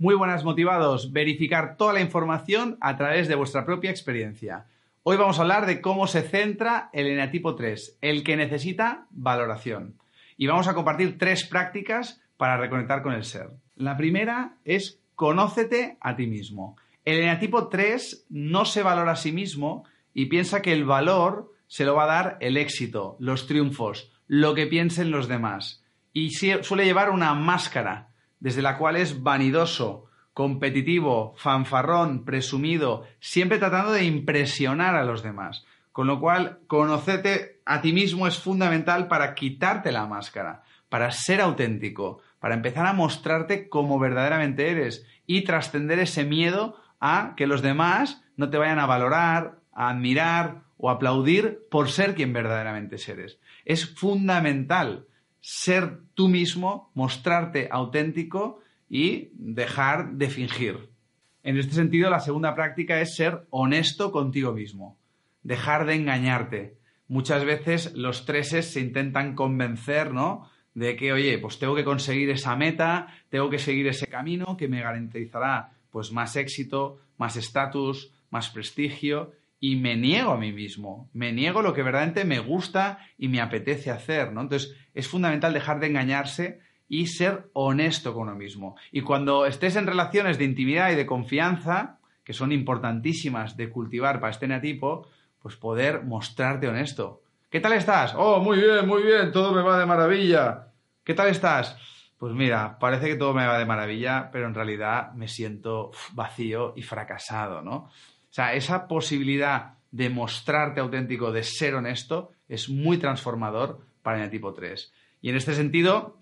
Muy buenas motivados, verificar toda la información a través de vuestra propia experiencia. Hoy vamos a hablar de cómo se centra el eneatipo 3, el que necesita valoración. Y vamos a compartir tres prácticas para reconectar con el ser. La primera es conócete a ti mismo. El eneatipo 3 no se valora a sí mismo y piensa que el valor se lo va a dar el éxito, los triunfos, lo que piensen los demás. Y suele llevar una máscara desde la cual es vanidoso, competitivo, fanfarrón, presumido, siempre tratando de impresionar a los demás. Con lo cual, conocerte a ti mismo es fundamental para quitarte la máscara, para ser auténtico, para empezar a mostrarte como verdaderamente eres y trascender ese miedo a que los demás no te vayan a valorar, a admirar o aplaudir por ser quien verdaderamente eres. Es fundamental ser tú mismo, mostrarte auténtico y dejar de fingir. En este sentido, la segunda práctica es ser honesto contigo mismo, dejar de engañarte. Muchas veces los treses se intentan convencer, ¿no? De que, oye, pues tengo que conseguir esa meta, tengo que seguir ese camino que me garantizará pues más éxito, más estatus, más prestigio y me niego a mí mismo, me niego lo que verdaderamente me gusta y me apetece hacer, ¿no? Entonces, es fundamental dejar de engañarse y ser honesto con uno mismo. Y cuando estés en relaciones de intimidad y de confianza, que son importantísimas de cultivar para este neatipo, pues poder mostrarte honesto. ¿Qué tal estás? Oh, muy bien, muy bien, todo me va de maravilla. ¿Qué tal estás? Pues mira, parece que todo me va de maravilla, pero en realidad me siento vacío y fracasado, ¿no? O sea, esa posibilidad de mostrarte auténtico, de ser honesto, es muy transformador para el tipo 3. Y en este sentido,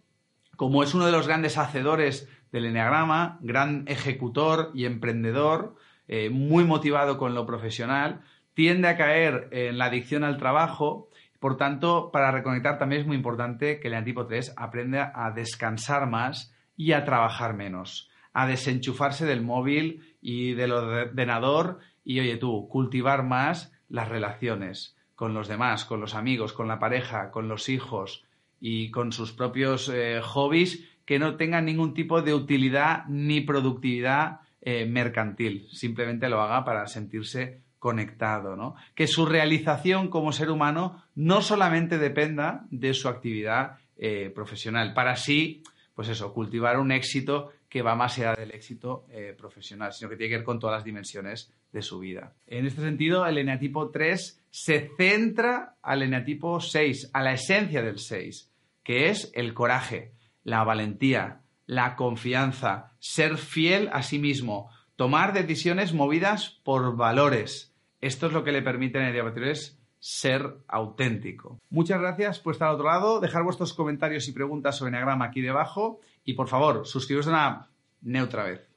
como es uno de los grandes hacedores del Enneagrama, gran ejecutor y emprendedor, eh, muy motivado con lo profesional, tiende a caer en la adicción al trabajo. Por tanto, para reconectar también es muy importante que el tipo 3 aprenda a descansar más y a trabajar menos, a desenchufarse del móvil y del ordenador y oye tú, cultivar más las relaciones con los demás, con los amigos, con la pareja, con los hijos y con sus propios eh, hobbies que no tengan ningún tipo de utilidad ni productividad eh, mercantil. Simplemente lo haga para sentirse conectado, ¿no? Que su realización como ser humano no solamente dependa de su actividad eh, profesional, para así, pues eso, cultivar un éxito que va más allá del éxito eh, profesional, sino que tiene que ver con todas las dimensiones de su vida. En este sentido, el eneatipo 3 se centra al eneatipo 6, a la esencia del 6, que es el coraje, la valentía, la confianza, ser fiel a sí mismo, tomar decisiones movidas por valores. Esto es lo que le permite al eneatipo 3 ser auténtico. Muchas gracias por estar al otro lado, dejar vuestros comentarios y preguntas sobre Enneagrama aquí debajo y por favor, suscribiros a Neutra vez.